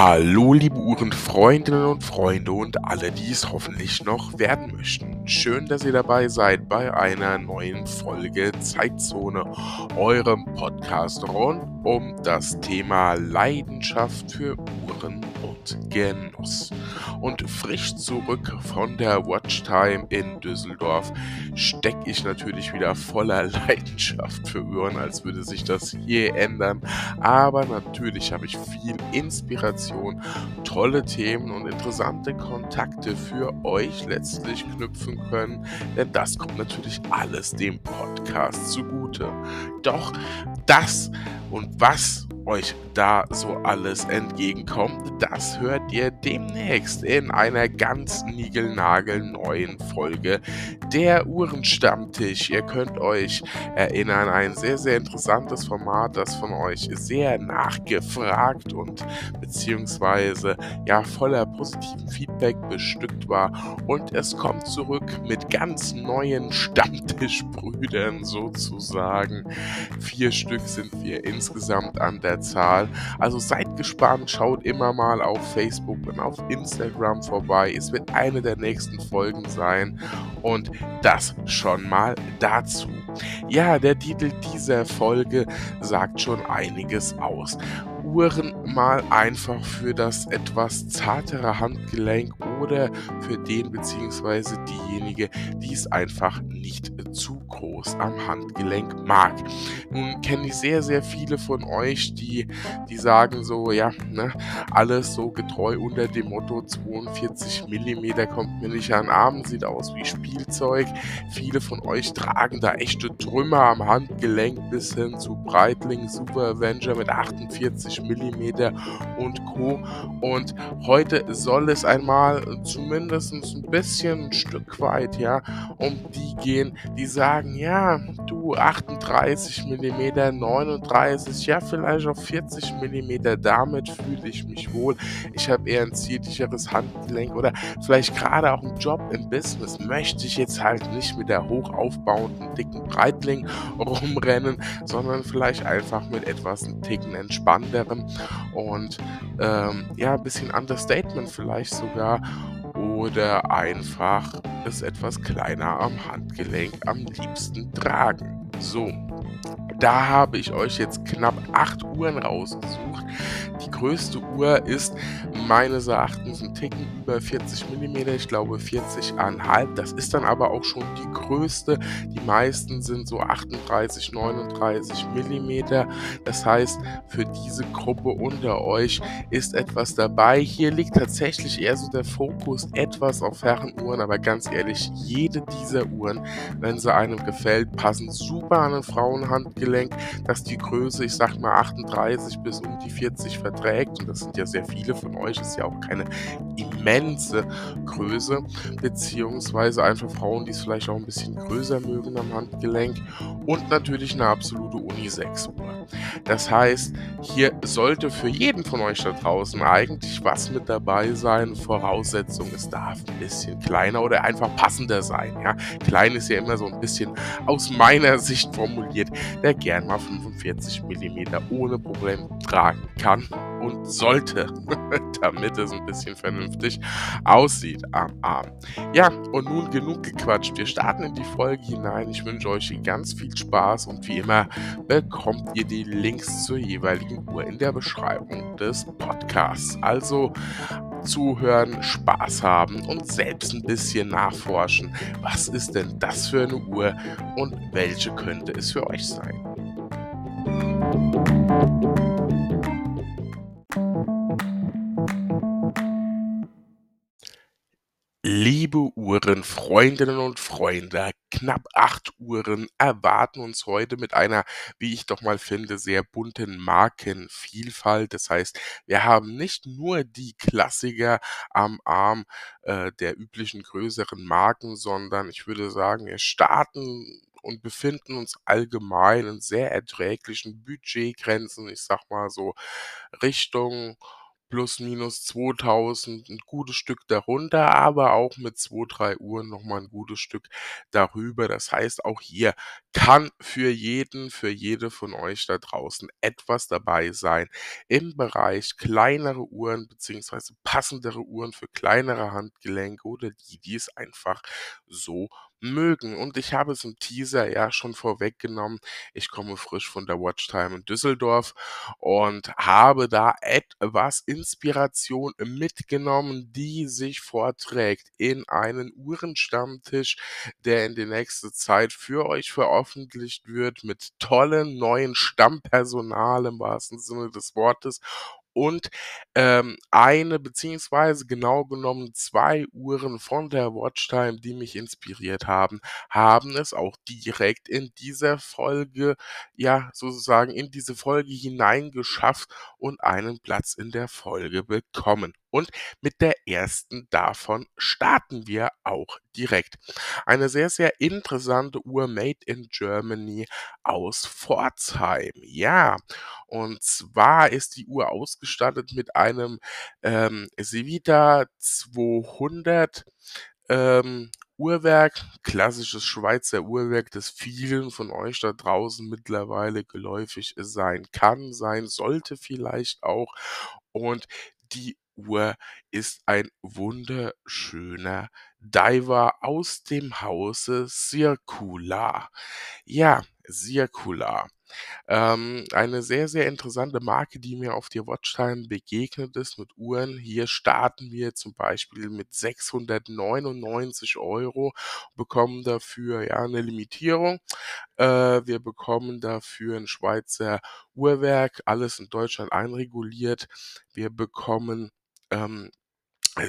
Hallo, liebe Uhrenfreundinnen und Freunde und alle, die es hoffentlich noch werden möchten. Schön, dass ihr dabei seid bei einer neuen Folge Zeitzone, eurem Podcast rund um das Thema Leidenschaft für Uhren Genuss. Und frisch zurück von der Watchtime in Düsseldorf stecke ich natürlich wieder voller Leidenschaft für Uhren, als würde sich das je ändern. Aber natürlich habe ich viel Inspiration, tolle Themen und interessante Kontakte für euch letztlich knüpfen können, denn das kommt natürlich alles dem Podcast zugute. Doch das und was euch da so alles entgegenkommt, das hört ihr demnächst in einer ganz niegelnagelneuen Folge der Uhrenstammtisch. Ihr könnt euch erinnern, ein sehr, sehr interessantes Format, das von euch sehr nachgefragt und beziehungsweise ja voller positiven Feedback bestückt war. Und es kommt zurück mit ganz neuen Stammtischbrüdern sozusagen. Vier Stück sind wir insgesamt an der Zahl. Also seid gespannt, schaut immer mal auf Facebook und auf Instagram vorbei. Es wird eine der nächsten Folgen sein und das schon mal dazu. Ja, der Titel dieser Folge sagt schon einiges aus. Uhren mal einfach für das etwas zartere Handgelenk oder für den bzw. diejenige, die es einfach nicht zu groß am Handgelenk mag. Nun kenne ich sehr, sehr viele von euch, die, die sagen so, ja, ne, alles so getreu unter dem Motto 42 mm kommt mir nicht an den Arm, sieht aus wie Spielzeug. Viele von euch tragen da echte Trümmer am Handgelenk bis hin zu Breitling Super Avenger mit 48 mm und Co. Und heute soll es einmal zumindest ein bisschen ein Stück weit, ja, um die gehen, die sagen, ja, du 38 mm, 39, ja, vielleicht auch 40 mm, damit fühle ich mich wohl. Ich habe eher ein zierlicheres Handgelenk oder vielleicht gerade auch einen Job im Business möchte ich jetzt halt nicht mit der hoch aufbauenden, dicken Breitling rumrennen, sondern vielleicht einfach mit etwas einen Ticken entspannterem und ähm, ja, ein bisschen Understatement vielleicht sogar oder einfach es etwas kleiner am Handgelenk am liebsten tragen. So, da habe ich euch jetzt knapp 8 Uhren rausgesucht. Die größte Uhr ist meines Erachtens ein Ticken über 40 mm, ich glaube 40,5. Das ist dann aber auch schon die größte. Die meisten sind so 38, 39 mm. Das heißt, für diese Gruppe unter euch ist etwas dabei. Hier liegt tatsächlich eher so der Fokus etwas auf Herrenuhren, aber ganz ehrlich, jede dieser Uhren, wenn sie einem gefällt, passen super an ein Frauenhandgelenk, dass die Größe, ich sag mal 38 bis um die 40 verträgt. Und das sind ja sehr viele von euch, ist ja auch keine immense Größe, beziehungsweise einfach Frauen, die es vielleicht auch ein bisschen größer mögen am Handgelenk und natürlich eine absolute Unisex-Uhr. Das heißt, hier sollte für jeden von euch da draußen eigentlich was mit dabei sein. Voraussetzung, es darf ein bisschen kleiner oder einfach passender sein. Ja? Klein ist ja immer so ein bisschen aus meiner Sicht formuliert, der gern mal 45 mm ohne Problem tragen kann und sollte, damit es ein bisschen vernünftig aussieht am Arm. Ja, und nun genug gequatscht. Wir starten in die Folge hinein. Ich wünsche euch ganz viel Spaß und wie immer bekommt ihr die Links zur jeweiligen Uhr in der Beschreibung des Podcasts. Also zuhören, Spaß haben und selbst ein bisschen nachforschen. Was ist denn das für eine Uhr und welche könnte es für euch sein? Liebe Uhrenfreundinnen und Freunde, knapp acht Uhren erwarten uns heute mit einer, wie ich doch mal finde, sehr bunten Markenvielfalt. Das heißt, wir haben nicht nur die Klassiker am Arm äh, der üblichen größeren Marken, sondern ich würde sagen, wir starten und befinden uns allgemein in sehr erträglichen Budgetgrenzen. Ich sag mal so Richtung plus minus 2.000 'n gutes Stück darunter, aber auch mit 2, 3 Uhren noch mal 'n gutes Stück darüber. Das heißt, auch hier kann für jeden für jede von euch da draußen etwas dabei sein im Bereich kleinere Uhren beziehungsweise passendere Uhren für kleinere Handgelenke oder die, die es einfach so mögen. Und ich habe es im Teaser ja schon vorweggenommen. Ich komme frisch von der Watchtime in Düsseldorf und habe da etwas Inspiration mitgenommen, die sich vorträgt in einen Uhrenstammtisch, der in der nächsten Zeit für euch veröffentlicht wird mit tollem neuen Stammpersonal im wahrsten Sinne des Wortes und, ähm, eine beziehungsweise genau genommen 2 Uhren von der Watchtime, die mich inspiriert haben, haben es auch direkt in dieser Folge, ja, sozusagen in diese Folge hineingeschafft und einen Platz in der Folge bekommen. Und mit der ersten davon starten wir auch direkt. Eine sehr, sehr interessante Uhr made in Germany aus Pforzheim. Ja, und zwar ist die Uhr ausgestattet mit einem, ähm, Sevita 200, ähm, Uhrwerk, klassisches Schweizer Uhrwerk, das vielen von euch da draußen mittlerweile geläufig sein kann, sein sollte vielleicht auch. Und die Uhr ist ein wunderschöner Diver aus dem Hause Circular. Ja, Circular. Ähm, eine sehr, sehr interessante Marke, die mir auf der Watchtime begegnet ist mit Uhren. Hier starten wir zum Beispiel mit 699 €, bekommen dafür, ja, 'ne Limitierung. Äh, wir bekommen dafür 'n Schweizer Uhrwerk, alles in Deutschland einreguliert. Wir bekommen, ähm,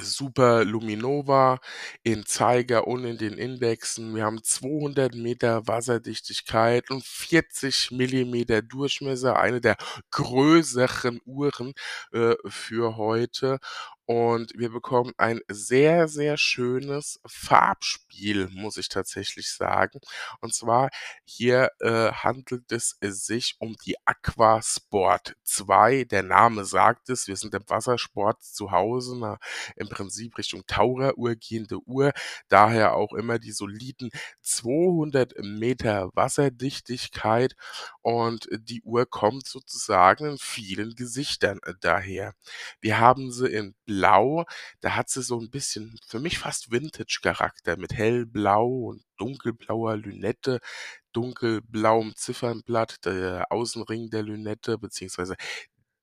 super Luminova in Zeiger und in den Indexen. Wir haben 200 Meter Wasserdichtigkeit und 40 Millimeter Durchmesser, eine der größeren Uhren, äh, für heute. Und wir bekommen ein sehr, sehr schönes Farbspiel, muss ich tatsächlich sagen. Und zwar hier, äh, handelt es sich um die Aqua Sport 2. Der Name sagt es, wir sind im Wassersport zu Hause, 'ne im Prinzip Richtung Taucheruhr gehende Uhr, daher auch immer die soliden 200 Meter Wasserdichtigkeit und die Uhr kommt sozusagen in vielen Gesichtern äh, daher. Wir haben sie in Blau, da hat sie so 'n bisschen für mich fast Vintage-Charakter mit hellblau und dunkelblauer Lünette, dunkelblauem Ziffernblatt, der Außenring der Lünette beziehungsweise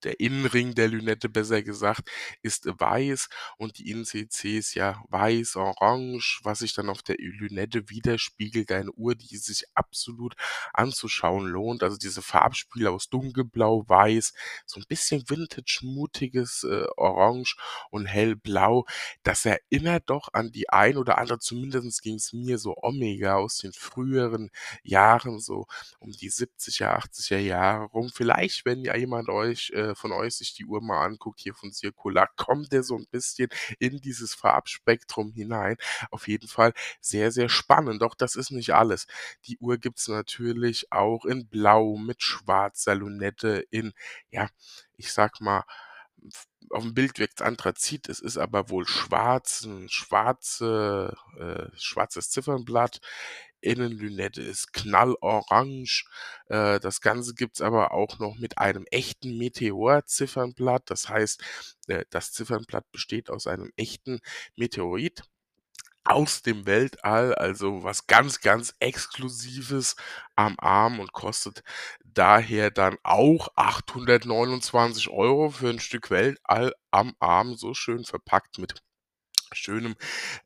der Innenring der Lünette besser gesagt, ist weiß und die Innen-CCs ja weiß, orange, was sich dann auf der Lünette widerspiegelt. Eine Uhr, die sich absolut anzuschauen lohnt. Also diese Farbspiele aus dunkelblau, weiß, so 'n bisschen vintage-mutiges, äh, Orange und hellblau. Das erinnert doch an die ein oder andere zumindest ging's mir so Omega aus den früheren Jahren, so um die 70er, 80er Jahre rum. Vielleicht, wenn ja jemand euch äh, von euch sich die Uhr mal anguckt hier von Circular, kommt der so 'n bisschen in dieses Farbspektrum hinein. Auf jeden Fall sehr, sehr spannend. Doch das ist nicht alles. Die Uhr gibt's natürlich auch in Blau mit schwarzer Lünette in, ja, ich sage mal, f aufm Bild wirkt's Anthrazit, es ist aber wohl schwarz, 'n schwarze äh, schwarzes Ziffernblatt. Innenlünette ist knallorange. Äh, das Ganze gibt's aber auch noch mit einem echten Meteor-Ziffernblatt. Das heißt, äh, das Ziffernblatt besteht aus einem echten Meteorit aus dem Weltall, also was ganz, ganz Exklusives am Arm und kostet daher dann auch 829 € für 'n Stück Weltall am Arm, so schön verpackt mit schönem,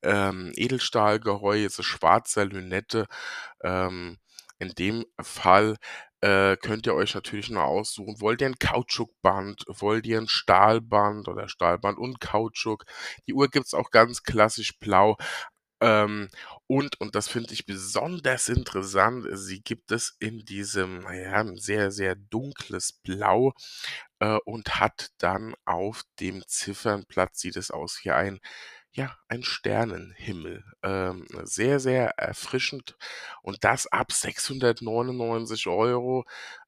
ähm, Edelstahlgehäuse, schwarzer Lünette. Ähm, in dem Fall, äh, könnt ihr euch natürlich noch aussuchen, wollt ihr 'n Kautschukband, wollt ihr 'n Stahlband oder Stahlband und Kautschuk? Die Uhr gibt's auch ganz klassisch blau. Ähm, und und das finde ich besonders interessant, sie gibt es in diesem, na ja, 'n sehr, sehr dunkles Blau, äh, und hat dann auf dem Ziffernblatt sieht es aus wie ein ja, ein Sternenhimmel. Ähm, sehr, sehr erfrischend und das ab 699 €,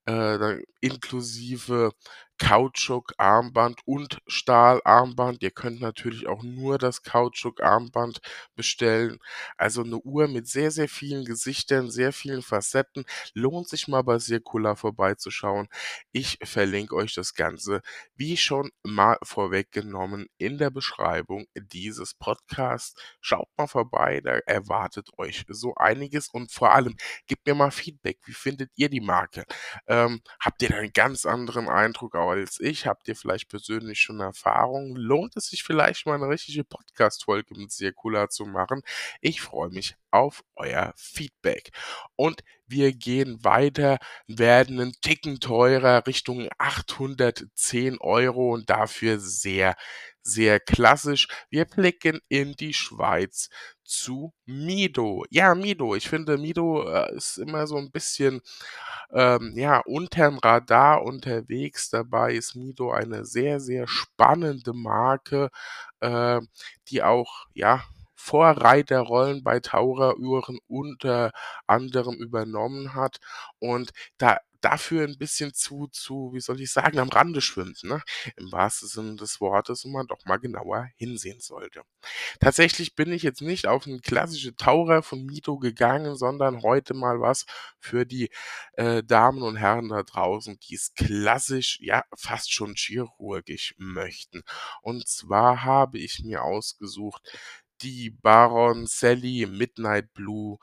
äh, dann inklusive Kautschukarmband und Stahlarmband. Ihr könnt natürlich auch nur das Kautschukarmband bestellen. Also eine Uhr mit sehr, sehr vielen Gesichtern, sehr vielen Facetten. Lohnt sich mal bei Circular vorbeizuschauen. Ich verlinke euch das Ganze, wie schon mal vorweggenommen, in der Beschreibung dieses Podcasts. Schaut mal vorbei, da erwartet euch so einiges und vor allem gebt mir mal Feedback. Wie findet ihr die Marke? Ähm, habt ihr da einen ganz anderen Eindruck als ich? Habt ihr vielleicht persönlich schon Erfahrungen? Lohnt es sich vielleicht mal eine richtige Podcast-Folge mit Circular zu machen? Ich freue mich auf euer Feedback. Und wir gehen weiter, werden einen Ticken teurer Richtung 810 Euro und dafür sehr, sehr klassisch. Wir blicken in die Schweiz zu Mido. Ja, Mido. Ich finde, Mido äh, ist immer so ein bisschen ähm, ja, unterm Radar unterwegs. Dabei ist Mido eine sehr, sehr spannende Marke, äh, die auch, ja, Vorreiterrollen bei Taucheruhren unter anderem übernommen hat und da dafür ein bisschen zu zu, wie soll ich sagen, am Rande schwimmt, ne? Im wahrsten Sinne des Wortes und man doch mal genauer hinsehen sollte. Tatsächlich bin ich jetzt nicht auf 'n klassische Taucher von Mito gegangen, sondern heute mal was für die, äh, Damen und Herren da draußen, die's klassisch, ja, fast schon chirurgisch möchten. Und zwar habe ich mir ausgesucht die Baron Sally Midnight Blue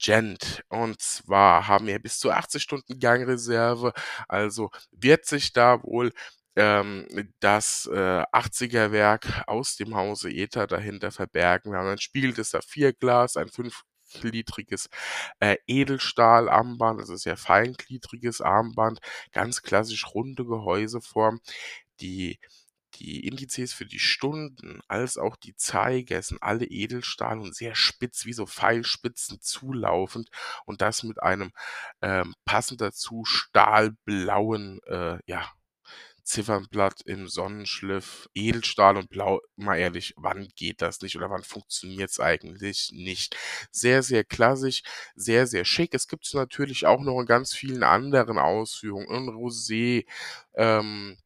Gent. Und zwar haben wir bis zu 80 Stunden Gangreserve, also wird sich da wohl ähm, das äh, 80er Werk aus dem Hause Ether dahinter verbergen. Wir haben ein spiegeltes Saphirglas, ein 5-gliedriges äh, Edelstahlarmband, das ist ja feingliedriges Armband, ganz klassisch runde Gehäuseform. Die die Indizes für die Stunden als auch die Zeiger sind alle Edelstahl und sehr spitz, wie so Pfeilspitzen zulaufend und das mit einem ähm, passend dazu stahlblauen, äh, ja, Ziffernblatt im Sonnenschliff, Edelstahl und Blau. Mal ehrlich, wann geht das nicht oder wann funktioniert's eigentlich nicht? Sehr, sehr klassisch, sehr, sehr schick. Es gibt's natürlich auch noch in ganz vielen anderen Ausführungen, in Rosé, ähm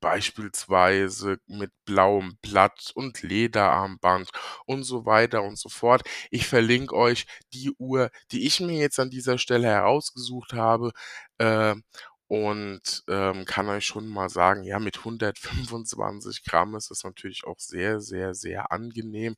beispielsweise mit blauem Blatt und Lederarmband und so weiter und so fort. Ich verlinke euch die Uhr, die ich mir jetzt an dieser Stelle herausgesucht habe, äh, und, ähm, kann euch schon mal sagen, ja, mit 125 Gramm ist das natürlich auch sehr, sehr, sehr angenehm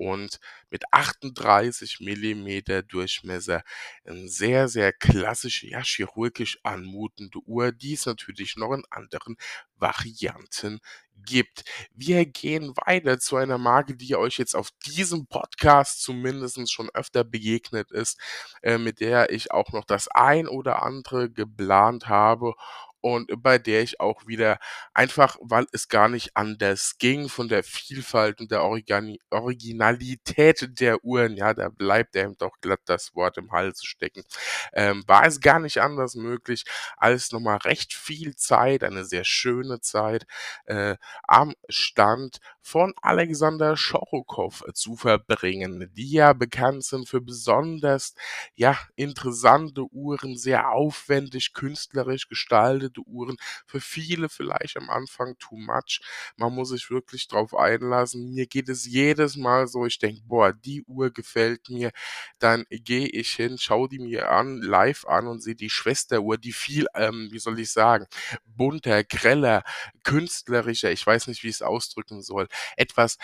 und mit 38 Millimeter Durchmesser 'n sehr, sehr klassische, ja, chirurgisch anmutende Uhr, die es natürlich noch in anderen Varianten gibt. Wir gehen weiter zu einer Marke, die euch jetzt auf diesem Podcast zumindest schon öfter begegnet ist, äh, mit der ich auch noch das ein oder andere geplant habe und bei der ich auch wieder einfach, weil es gar nicht anders ging, von der Vielfalt und der Origani Originalität der Uhren, ja, da bleibt einem doch glatt das Wort im Hals stecken, ähm, war es gar nicht anders möglich, als nochmal recht viel Zeit, eine sehr schöne Zeit, äh, am Stand von Alexander Schorokow zu verbringen, die ja bekannt sind für besonders, ja, interessante Uhren, sehr aufwendig künstlerisch gestaltete Uhren. Für viele vielleicht am Anfang too much. Man muss sich wirklich drauf einlassen. Mir geht es jedes Mal so, ich denke: „Boah, die Uhr gefällt mir.“ Dann gehe ich hin, schaue die mir an live an und sehe die Schwesteruhr, die viel, ähm, wie soll ich sagen, bunter, greller, künstlerischer, ich weiß nicht, wie ich's ausdrücken soll, etwas,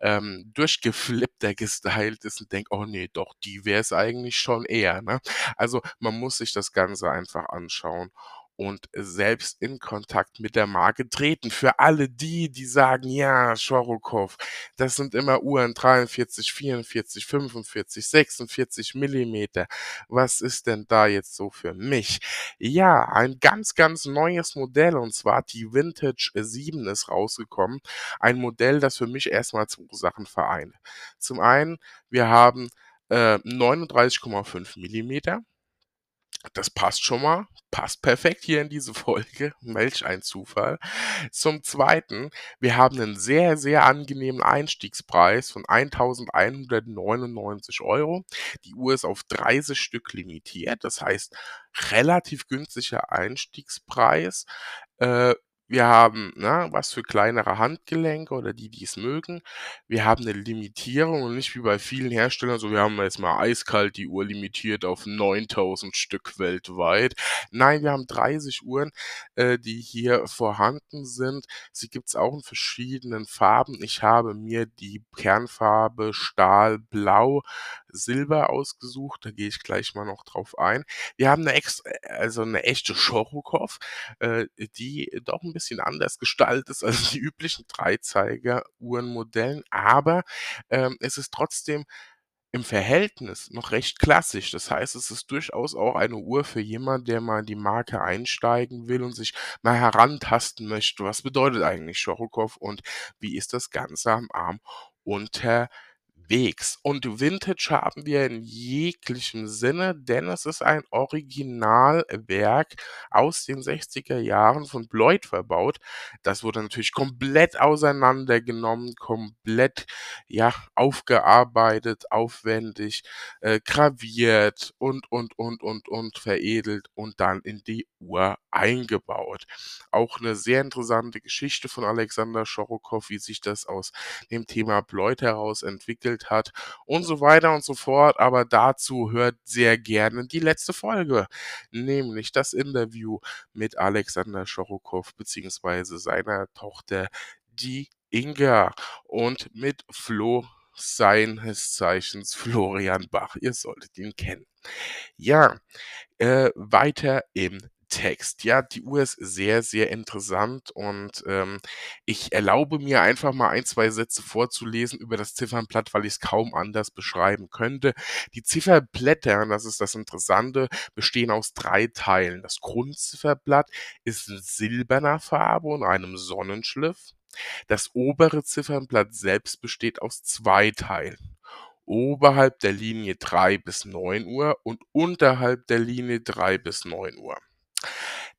ähm, durchgeflippter gestylt ist und denke: „Oh ne, doch, die wäre es eigentlich schon eher“, ne? Also, man muss sich das Ganze einfach anschauen und selbst in Kontakt mit der Marke treten. Für alle die, die sagen: „Ja, Schorokow, das sind immer Uhren 43, 44, 45, 46 Millimeter. Was ist denn da jetzt so für mich?“ Ja, ein ganz, ganz neues Modell und zwar die Vintage 7 ist rausgekommen. Ein Modell, das für mich erst mal 2 Sachen vereint. Zum einen, wir haben, äh, 39,5 Millimeter. Das passt schon mal, passt perfekt hier in diese Folge. Welch ein Zufall. Zum Zweiten, wir haben 'nen sehr, sehr angenehmen Einstiegspreis von 1.199 Euro. Die Uhr ist auf 30 Stück limitiert, das heißt, relativ günstiger Einstiegspreis. Äh, wir haben, ne, was für kleinere Handgelenke oder die, die es mögen. Wir haben 'ne Limitierung und nicht wie bei vielen Herstellern so: „Wir haben jetzt mal eiskalt die Uhr limitiert auf 9.000 Stück weltweit.“ Nein, wir haben 30 Uhren, äh, die hier vorhanden sind. Sie gibt's auch in verschiedenen Farben. Ich habe mir die Kernfarbe Stahlblau Silber ausgesucht, da gehe ich gleich mal noch drauf ein. Wir haben 'ne ex also 'ne echte Chorokov, äh, die doch 'n bisschen anders gestaltet ist als die üblichen Dreizeiger-Uhrenmodellen, aber, ähm, es ist trotzdem im Verhältnis noch recht klassisch. Das heißt, es ist durchaus auch eine Uhr für jemand, der mal in die Marke einsteigen will und sich mal herantasten möchte. Was bedeutet eigentlich Chorokov und wie ist das Ganze am Arm unterwegs? Und Vintage haben wir in jeglichem Sinne, denn es ist ein Originalwerk aus den 60er Jahren von Bloyd verbaut. Das wurde natürlich komplett auseinandergenommen, komplett, ja, aufgearbeitet, aufwendig, äh, graviert und, und, und, und, und veredelt und dann in die Uhr eingebaut. Auch 'ne sehr interessante Geschichte von Alexander Chorokow, wie sich das aus dem Thema Bloyd heraus entwickelt hat und so weiter und so fort. Aber dazu hört sehr gerne die letzte Folge, nämlich das Interview mit Alexander Chorokow beziehungsweise seiner Tochter, die Inga und mit Flo, seines Zeichens Florian Bach. Ihr solltet ihn kennen. Ja, äh, weiter im Text. Ja, die Uhr ist sehr, sehr interessant und, ähm, ich erlaube mir einfach mal 1, 2 Sätze vorzulesen über das Ziffernblatt, weil ich's kaum anders beschreiben könnte. Die Zifferblätter, das ist das Interessante, bestehen aus 3 Teilen. Das Grundzifferblatt ist in silberner Farbe und einem Sonnenschliff. Das obere Ziffernblatt selbst besteht aus 2 Teilen. Oberhalb der Linie 3 bis 9 Uhr und unterhalb der Linie 3 bis 9 Uhr.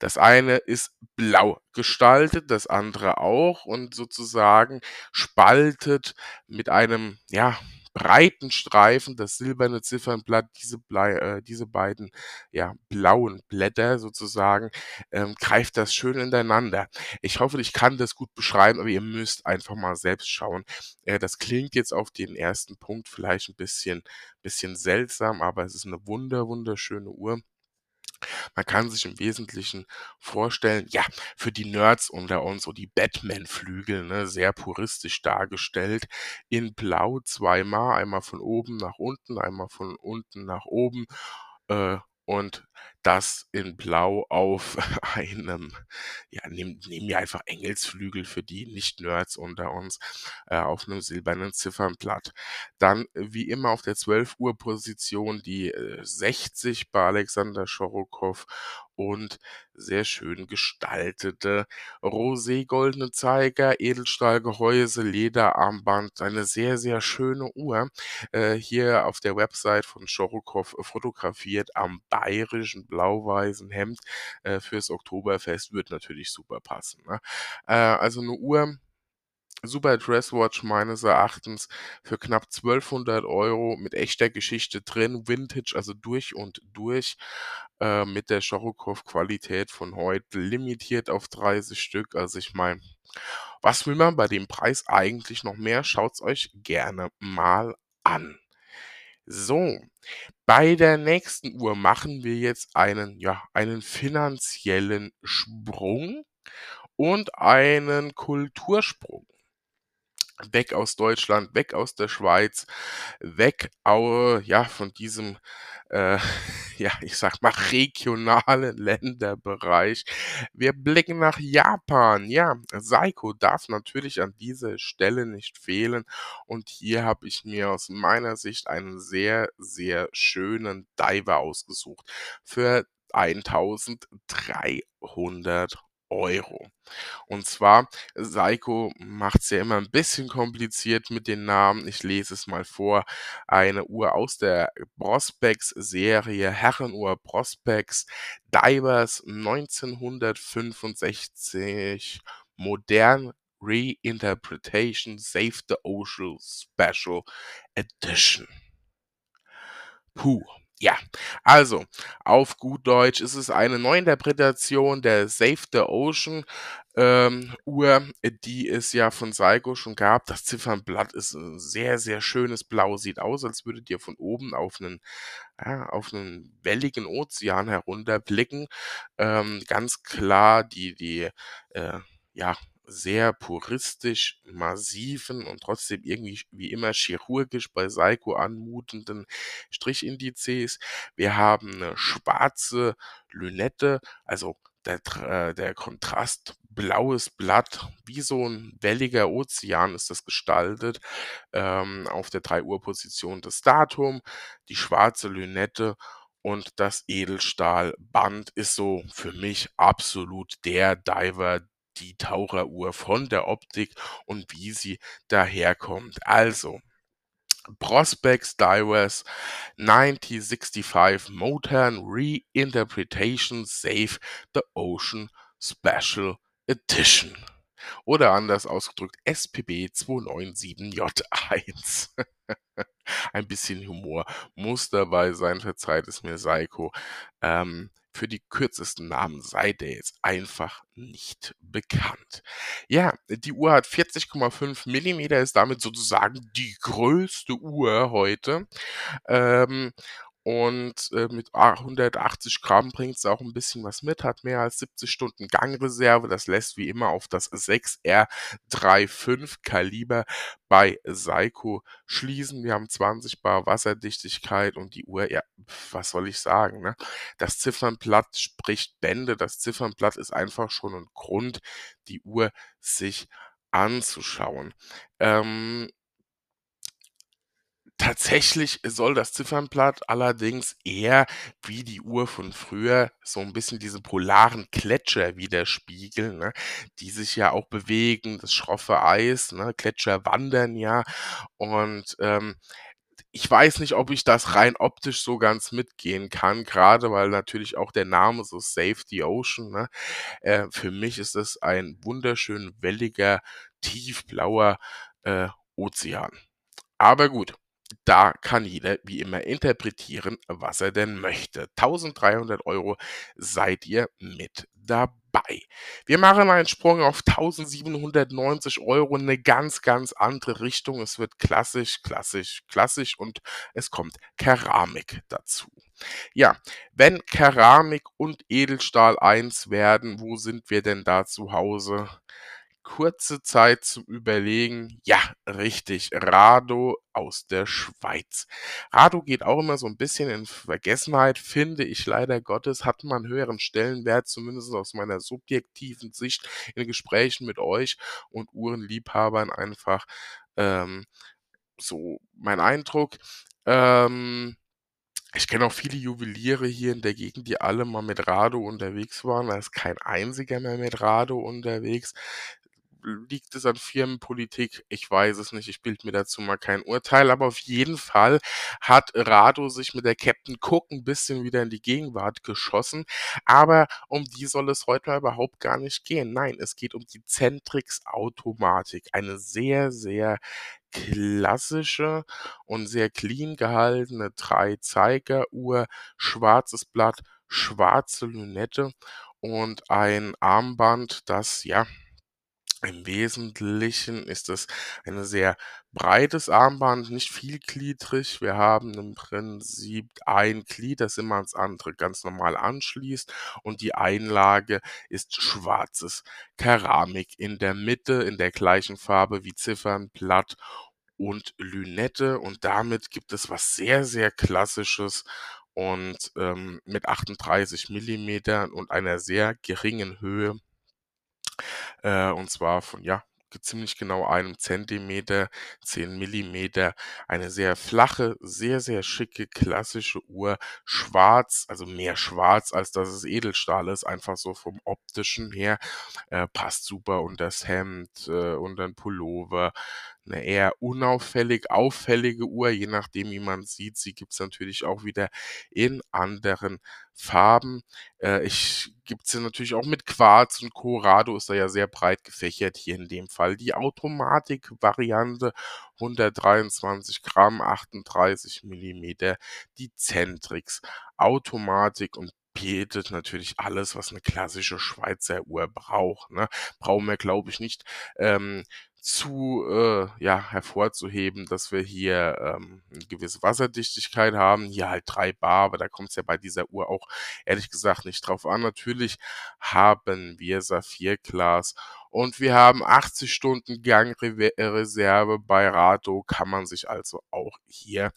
Das eine ist blau gestaltet, das andere auch und sozusagen spaltet mit einem, ja, breiten Streifen das silberne Ziffernblatt diese blei äh, diese beiden, ja, blauen Blätter sozusagen, ähm, greift das schön ineinander. Ich hoffe, ich kann das gut beschreiben, aber ihr müsst einfach mal selbst schauen. Äh, das klingt jetzt auf den 1. Punkt vielleicht 'n bisschen bisschen seltsam, aber es ist 'ne wunder wunderschöne Uhr. Man kann sich im Wesentlichen vorstellen, ja, für die Nerds unter uns so die Batman-Flügel, ne, sehr puristisch dargestellt. In Blau zweimal, einmal von oben nach unten, einmal von unten nach oben, äh, und das in Blau auf einem ja, nehmen nehmen wir einfach Engelsflügel für die Nicht-Nerds unter uns, äh, auf 'nem silbernen Ziffernblatt. Dann wie immer auf der 12-Uhr-Position die, äh, 60 bei Alexander Chorokow und sehr schön gestaltete roségoldene Zeiger, Edelstahlgehäuse, Lederarmband, eine sehr, sehr schöne Uhr, äh, hier auf der Website von Chorokow fotografiert am bayerischen blau-weißen Hemd, äh, fürs Oktoberfest, wird natürlich super passen, ne? Äh, also 'ne Uhr super Dresswatch meines Erachtens für knapp 1.200 € mit echter Geschichte drin, Vintage, also durch und durch, äh, mit der Chorokow-Qualität von heute, limitiert auf 30 Stück. Also, ich meine, was will man bei dem Preis eigentlich noch mehr? Schaut's euch gerne mal an. So, bei der nächsten Uhr machen wir jetzt einen, ja, einen finanziellen Sprung und einen Kultursprung. Weg aus Deutschland, weg aus der Schweiz, weg au ja, von diesem, äh, ja, ich sage mal, regionalen Länderbereich. Wir blicken nach Japan. Ja, Seiko darf natürlich an dieser Stelle nicht fehlen und hier habe ich mir aus meiner Sicht einen sehr, sehr schönen Diver ausgesucht für 1.300 €. Und zwar, Seiko macht's ja immer 'n bisschen kompliziert mit den Namen. Ich lese es mal vor. Eine Uhr aus der Prospex-Serie, Herrenuhr Prospex, Divers 1965, modern Reinterpretation Save the Ocean Special Edition. Puh, Ja, also auf gut Deutsch ist es eine Neuinterpretation der Save the Ocean ähm, Uhr, die es ja von Seiko schon gab. Das Ziffernblatt ist ein sehr, sehr schönes Blau, sieht aus, als würdet ihr von oben auf einen, ja, auf einen welligen Ozean herunterblicken. Ähm, ganz klar die, die, äh, ja, sehr puristisch massiven und trotzdem irgendwie wie immer chirurgisch bei Seiko anmutenden Strichindizes. Wir haben eine schwarze Lünette, also der, äh, der Kontrast blaues Blatt, wie so ein welliger Ozean ist das gestaltet. Ähm, auf der 3 Uhr Position das Datum, die schwarze Lünette und das Edelstahlband ist so für mich absolut der Diver, die Taucheruhr von der Optik und wie sie daherkommt. Also, Prospex Divers 1965 Modern Reinterpretation Save the Ocean Special Edition. Oder anders ausgedrückt SPB 297J1. Ein bisschen Humor muss dabei sein, verzeiht es mir Seiko. Ähm, für die kürzesten Namen sei der jetzt einfach nicht bekannt. Ja, die Uhr hat 40,5 Millimeter, ist damit sozusagen die größte Uhr heute. Ähm, und äh, mit 180 Gramm bringt es auch ein bisschen was mit, hat mehr als 70 Stunden Gangreserve. Das lässt wie immer auf das 6R35 Kaliber bei Seiko schließen. Wir haben 20 Bar Wasserdichtigkeit und die Uhr, ja, was soll ich sagen, ne? Das Ziffernblatt spricht Bände. Das Ziffernblatt ist einfach schon ein Grund, die Uhr sich anzuschauen. Ähm, Tatsächlich soll das Ziffernblatt allerdings eher wie die Uhr von früher so ein bisschen diese polaren Gletscher widerspiegeln, ne, die sich ja auch bewegen, das schroffe Eis, ne? Gletscher wandern ja und, ähm, ich weiß nicht, ob ich das rein optisch so ganz mitgehen kann, gerade weil natürlich auch der Name so Save the Ocean, ne? Äh, für mich ist es ein wunderschön welliger, tiefblauer, äh, Ozean. Aber gut, da kann jeder wie immer interpretieren, was er denn möchte. 1300 Euro seid ihr mit dabei. Wir machen einen Sprung auf 1790 Euro, eine ganz, ganz andere Richtung. Es wird klassisch, klassisch, klassisch und es kommt Keramik dazu. Ja, wenn Keramik und Edelstahl eins werden, wo sind wir denn da zu Hause? Kurze Zeit zum Überlegen. Ja, richtig, Rado aus der Schweiz. Rado geht auch immer so ein bisschen in Vergessenheit, finde ich leider Gottes, hat man höheren Stellenwert, zumindest aus meiner subjektiven Sicht in Gesprächen mit euch und Uhrenliebhabern einfach ähm, so mein Eindruck. Ähm, ich kenne auch viele Juweliere hier in der Gegend, die alle mal mit Rado unterwegs waren. Da ist kein einziger mehr mit Rado unterwegs. Liegt es an Firmenpolitik? Ich weiß es nicht. Ich bilde mir dazu mal kein Urteil. Aber auf jeden Fall hat Rado sich mit der Captain Cook ein bisschen wieder in die Gegenwart geschossen. Aber um die soll es heute überhaupt gar nicht gehen. Nein, es geht um die Centrix Automatik. Eine sehr, sehr klassische und sehr clean gehaltene Drei-Zeiger-Uhr, schwarzes Blatt, schwarze Lünette und ein Armband, das ja im Wesentlichen ist es ein sehr breites Armband, nicht vielgliedrig. Wir haben im Prinzip ein Glied, das immer ans andere ganz normal anschließt und die Einlage ist schwarzes Keramik in der Mitte in der gleichen Farbe wie Ziffernblatt und Lünette und damit gibt es was sehr, sehr Klassisches und, ähm, mit 38 Millimetern und einer sehr geringen Höhe äh, und zwar von, ja, ziemlich genau einem Zentimeter, 10 Millimeter. Eine sehr flache, sehr, sehr schicke, klassische Uhr. Schwarz, also mehr schwarz, als dass es Edelstahl ist. Einfach so vom optischen her. Äh, passt super unter das Hemd, äh, unter den Pullover. 'Ne eher unauffällig auffällige Uhr, je nachdem, wie man sieht. Sie gibt's natürlich auch wieder in anderen Farben. Äh, ich gibt's ja natürlich auch mit Quarz und Corrado ist da ja sehr breit gefächert, hier in dem Fall die Automatik-Variante, 123 Gramm, 38 Millimeter, die Centrix Automatik und bietet natürlich alles, was 'ne klassische Schweizer Uhr braucht, ne? Brauchen wir, glaube ich, nicht, ähm, zu, äh, ja, hervorzuheben, dass wir hier, ähm, 'ne gewisse Wasserdichtigkeit haben, hier halt 3 bar, aber da kommt's ja bei dieser Uhr auch ehrlich gesagt nicht drauf an. Natürlich haben wir Saphirglas und wir haben 80 Stunden Gangrever Reserve bei Rado, kann man sich also auch hier,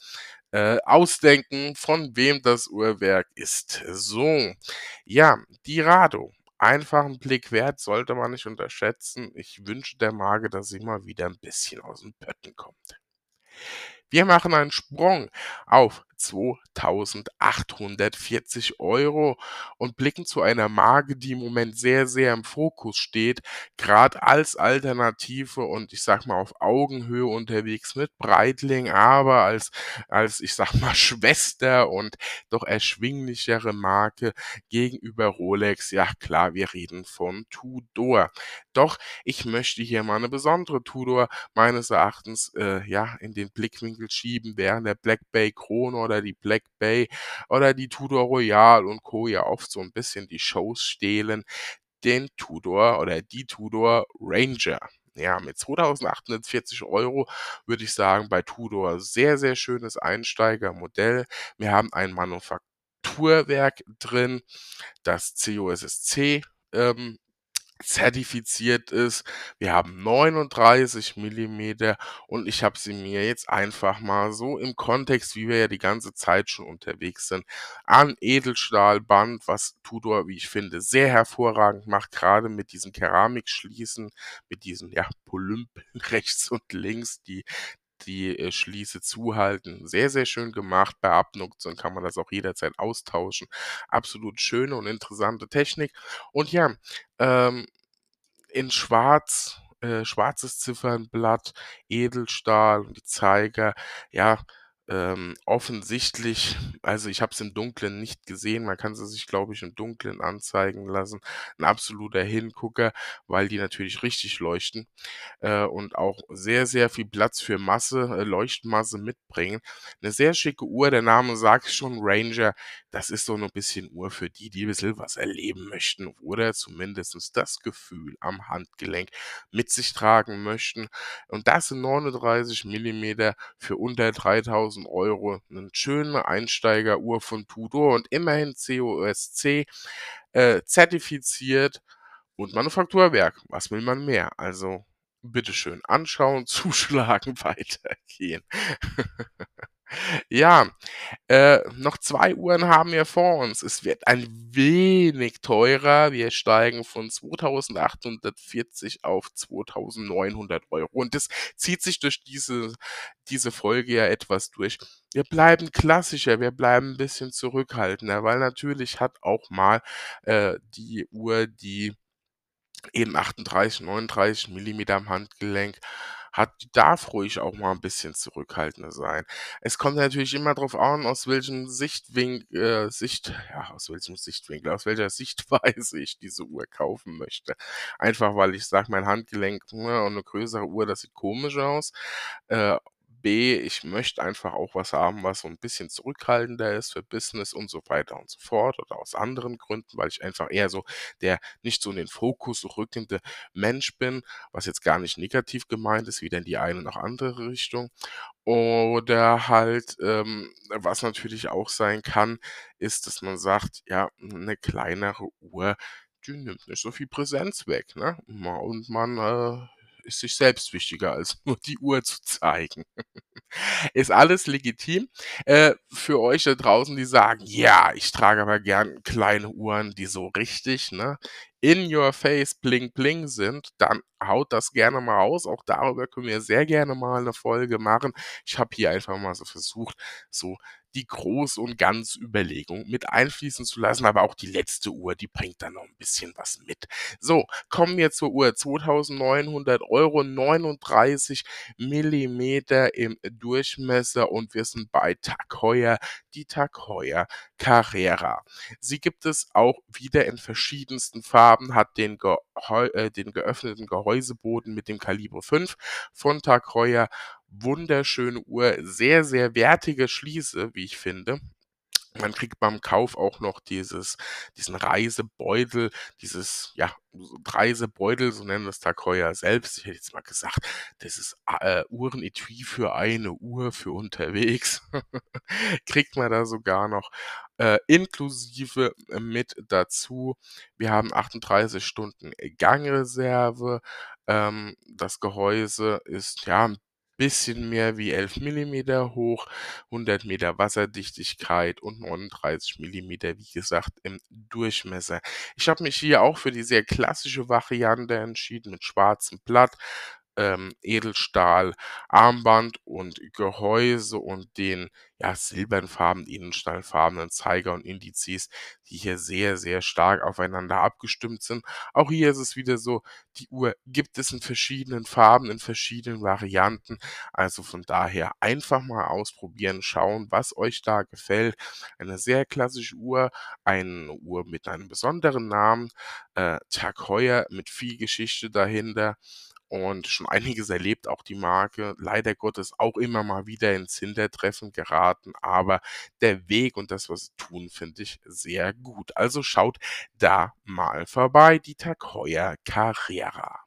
äh, ausdenken, von wem das Uhrwerk ist. So, ja, die Rado, einfach 'n Blick wert, sollte man nicht unterschätzen. Ich wünsche der Marke, dass sie mal wieder 'n bisschen aus den Pötten kommt. Wir machen einen Sprung auf 2.840 € und blicken zu einer Marke, die im Moment sehr, sehr im Fokus steht, grad als Alternative und ich sage mal, auf Augenhöhe unterwegs mit Breitling, aber als als, ich sage mal, Schwester und doch erschwinglichere Marke gegenüber Rolex. Ja klar, wir reden von Tudor. Doch ich möchte hier mal 'ne besondere Tudor meines Erachtens, äh, ja, in den Blickwinkel schieben, während der Black Bay Chrono oder die Black Bay oder die Tudor Royale und Co. ja oft so 'n bisschen die Shows stehlen, den Tudor oder die Tudor Ranger. Ja, mit 2.840 € würde ich sagen, bei Tudor sehr, sehr schönes Einsteigermodell. Wir haben ein Manufakturwerk drin, das COSSC, ähm, zertifiziert ist. Wir haben 39 Millimeter und ich habe sie mir jetzt einfach mal so im Kontext, wie wir ja die ganze Zeit schon unterwegs sind, an Edelstahlband, was Tudor, wie ich finde, sehr hervorragend macht, grade mit diesen Keramikschließen, mit diesen, ja, Polympen rechts und links, die die, äh, Schließe zuhalten. Sehr, sehr schön gemacht. Bei Abnutzung kann man das auch jederzeit austauschen. Absolut schöne und interessante Technik. Und ja, ähm, in schwarz, äh, schwarzes Ziffernblatt, Edelstahl und die Zeiger, ja, ähm, offensichtlich also, ich habe es im Dunkeln nicht gesehen, man kann sie sich, glaube ich, im Dunkeln anzeigen lassen. 'N absoluter Hingucker, weil die natürlich richtig leuchten, äh, und auch sehr, sehr viel Platz für Masse äh, Leuchtmasse mitbringen. 'Ne sehr schicke Uhr, der Name sagt's schon, Ranger, das ist so 'ne bisschen Uhr für die, die bisschen was erleben möchten oder zumindest das Gefühl am Handgelenk mit sich tragen möchten. Und das in 39 Millimeter für unter 3.000 €, 'nen schöne Einsteigeruhr von Tudor und immerhin COSC, äh, zertifiziert und Manufakturwerk. Was will man mehr? Also, bitteschön anschauen, zuschlagen, weitergehen. Ja, äh, noch 2 Uhren haben wir vor uns. Es wird ein wenig teurer. Wir steigen von 2.840 auf 2.900 € und das zieht sich durch diese diese Folge ja etwas durch. Wir bleiben klassischer, wir bleiben 'n bisschen zurückhaltender, weil natürlich hat auch mal, äh, die Uhr, die eben 38, 39 Millimeter am Handgelenk hat, darf ruhig auch mal 'n bisschen zurückhaltender sein. Es kommt natürlich immer drauf an, aus welchem Sichtwink äh, Sicht ja, aus welchem Sichtwinkel, aus welcher Sichtweise ich diese Uhr kaufen möchte. Einfach, weil ich sage, mein Handgelenk, ne, und 'ne größere Uhr, das sieht komisch aus. Äh, B, ich möchte einfach auch was haben, was so 'n bisschen zurückhaltender ist für Business und so weiter und so fort oder aus anderen Gründen, weil ich einfach eher so der nicht so in den Fokus rückende Mensch bin, was jetzt gar nicht negativ gemeint ist, weder in die eine noch andere Richtung. Oder halt, ähm, was natürlich auch sein kann, ist, dass man sagt, ja, 'ne kleinere Uhr, die nimmt nicht so viel Präsenz weg, ne? Und man, äh, ist sich selbst wichtiger, als nur die Uhr zu zeigen. Ist alles legitim. Äh, für euch da draußen, die sagen: „Ja, ich trage aber gern kleine Uhren, die so richtig, ne, in your face bling bling sind“, dann haut das gerne mal raus. Auch darüber können wir sehr gerne mal 'ne Folge machen. Ich habe hier einfach mal so versucht, so die Groß- und Ganzüberlegung mit einfließen zu lassen, aber auch die letzte Uhr, die bringt dann noch ein bisschen was mit. So, kommen wir zur Uhr. 2900 Euro, 39 Millimeter im Durchmesser und wir sind bei Heuer, die Heuer Carrera. Sie gibt es auch wieder in verschiedensten Farben, hat den, äh, den geöffneten Gehäuseboden mit dem Kaliber 5 von Heuer. Wunderschöne Uhr, sehr, sehr wertige Schließe, wie ich finde. Man kriegt beim Kauf auch noch dieses, diesen Reisebeutel, dieses, ja, Reisebeutel, so nennen das Heuer selbst. Ich hätte jetzt mal gesagt, das ist äh, Uhrenetui für eine Uhr für unterwegs. kriegt man da sogar noch äh, inklusive äh, mit dazu. Wir haben 38 Stunden Gangreserve. Ähm, das Gehäuse ist ja ein bisschen mehr wie 11 mm hoch, 100 Meter Wasserdichtigkeit und 39 mm, wie gesagt, im Durchmesser. Ich habe mich hier auch für die sehr klassische Variante entschieden mit schwarzem Blatt, ähm, Edelstahl, Armband und Gehäuse und den ja, silbernfarben, edelstahlfarbenen Zeiger und Indizes, die hier sehr, sehr stark aufeinander abgestimmt sind. Auch hier ist es wieder so, die Uhr gibt es in verschiedenen Farben, in verschiedenen Varianten. Also von daher einfach mal ausprobieren, schauen, was euch da gefällt. Eine sehr klassische Uhr, eine Uhr mit einem besonderen Namen, äh, Tag Heuer mit viel Geschichte dahinter und schon einiges erlebt, auch die Marke. Leider Gottes auch immer mal wieder ins Hintertreffen geraten, aber der Weg und das, was sie tun, finde ich sehr gut. Also schaut da mal vorbei, die Heuer Carrera.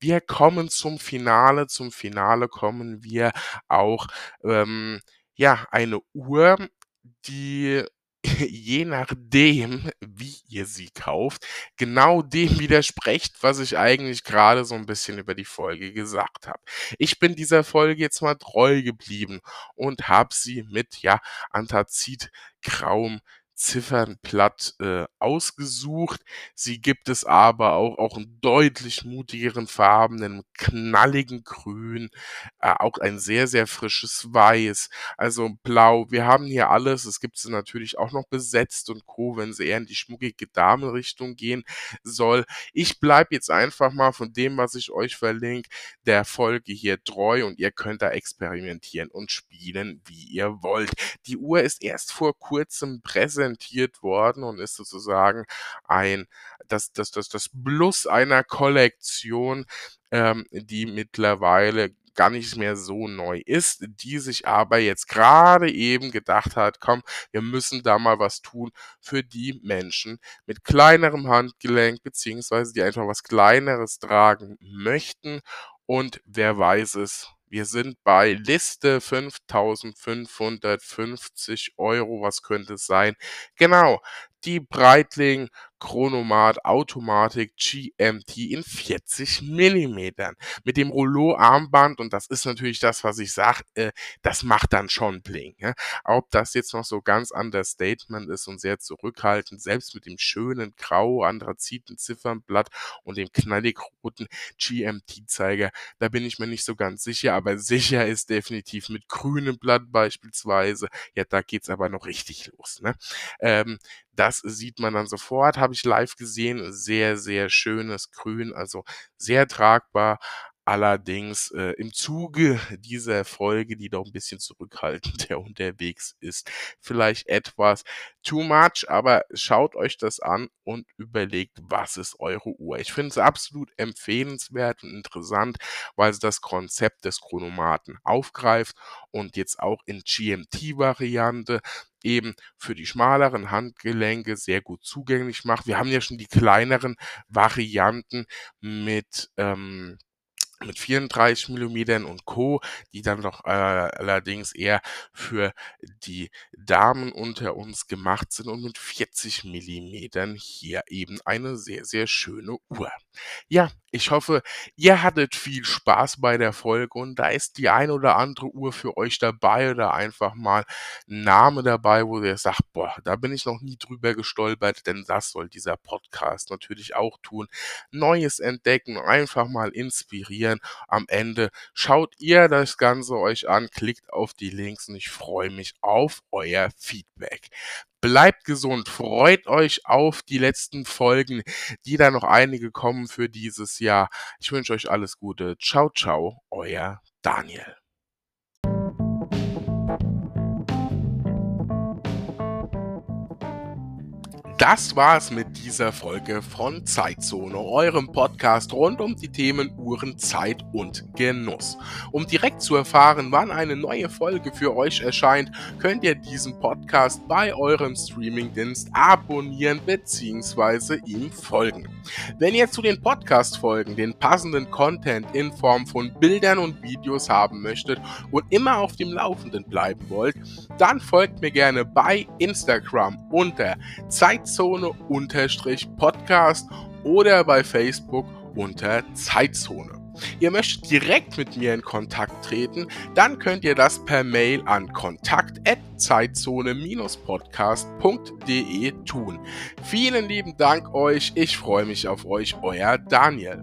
Wir kommen zum Finale. Zum Finale kommen wir auch, ähm, ja, eine Uhr, die je nachdem, wie ihr sie kauft, genau dem widersprecht, was ich eigentlich gerade so ein bisschen über die Folge gesagt habe. Ich bin dieser Folge jetzt mal treu geblieben und habe sie mit, ja, Anthrazitgrauem Ziffernblatt äh, ausgesucht. Sie gibt es aber auch, auch in deutlich mutigeren Farben, einem knalligen Grün, äh, auch ein sehr, sehr frisches Weiß, also Blau. Wir haben hier alles. Es gibt sie natürlich auch noch besetzt und Co., wenn sie eher in die schmuckige Damenrichtung gehen soll. Ich bleibe jetzt einfach mal von dem, was ich euch verlinke, der Folge hier treu und ihr könnt da experimentieren und spielen, wie ihr wollt. Die Uhr ist erst vor kurzem präsentiert präsentiert worden und ist sozusagen ein das das das das Plus einer Kollektion, ähm, die mittlerweile gar nicht mehr so neu ist, die sich aber jetzt gerade eben gedacht hat, komm, wir müssen da mal was tun für die Menschen mit kleinerem Handgelenk, beziehungsweise die einfach was Kleineres tragen möchten. Und wer weiß es, wir sind bei Liste 5.550 Euro. Was könnte es sein? Genau, die Breitling Chronomat Automatik GMT in 40 Millimetern mit dem Rollo-Armband und das ist natürlich das, was ich sage, äh, das macht dann schon Bling. Ja? Ob das jetzt noch so ganz Understatement ist und sehr zurückhaltend, selbst mit dem schönen grau anthraziten Ziffernblatt und dem knallig roten GMT-Zeiger, da bin ich mir nicht so ganz sicher, aber sicher ist definitiv mit grünem Blatt beispielsweise. Ja, da geht's aber noch richtig los. Ne? Ähm, das sieht man dann sofort, habe ich live gesehen. Sehr, sehr schönes Grün, also sehr tragbar. Allerdings äh, im Zuge dieser Folge, die doch ein bisschen zurückhaltender unterwegs ist, vielleicht etwas too much, aber schaut euch das an und überlegt, was ist eure Uhr. Ich finde es absolut empfehlenswert und interessant, weil es das Konzept des Chronomaten aufgreift und jetzt auch in GMT-Variante eben für die schmaleren Handgelenke sehr gut zugänglich macht. Wir haben ja schon die kleineren Varianten mit ähm, mit 34 Millimetern und Co., die dann doch äh, allerdings eher für die Damen unter uns gemacht sind und mit 40 Millimetern hier eben eine sehr, sehr schöne Uhr. Ja, Ich hoffe, ihr hattet viel Spaß bei der Folge und da ist die ein oder andere Uhr für euch dabei oder einfach mal ein Name dabei, wo ihr sagt, boah, da bin ich noch nie drüber gestolpert, denn das soll dieser Podcast natürlich auch tun. Neues entdecken, einfach mal inspirieren. Am Ende schaut ihr das Ganze euch an, klickt auf die Links und ich freue mich auf euer Feedback. Bleibt gesund, freut euch auf die letzten Folgen, die da noch einige kommen für dieses Jahr. Ich wünsche euch alles Gute. Ciao, ciao, euer Daniel. Das war's mit dieser Folge von Zeitzone, eurem Podcast rund um die Themen Uhren, Zeit und Genuss. Um direkt zu erfahren, wann eine neue Folge für euch erscheint, könnt ihr diesen Podcast bei eurem Streamingdienst abonnieren bzw. ihm folgen. Wenn ihr zu den Podcast-Folgen den passenden Content in Form von Bildern und Videos haben möchtet und immer auf dem Laufenden bleiben wollt, dann folgt mir gerne bei Instagram unter Zeitzone Zeitzone-Podcast oder bei Facebook unter Zeitzone. Ihr möchtet direkt mit mir in Kontakt treten, dann könnt ihr das per Mail an kontakt@zeitzone-podcast.de tun. Vielen lieben Dank euch, ich freue mich auf euch, euer Daniel.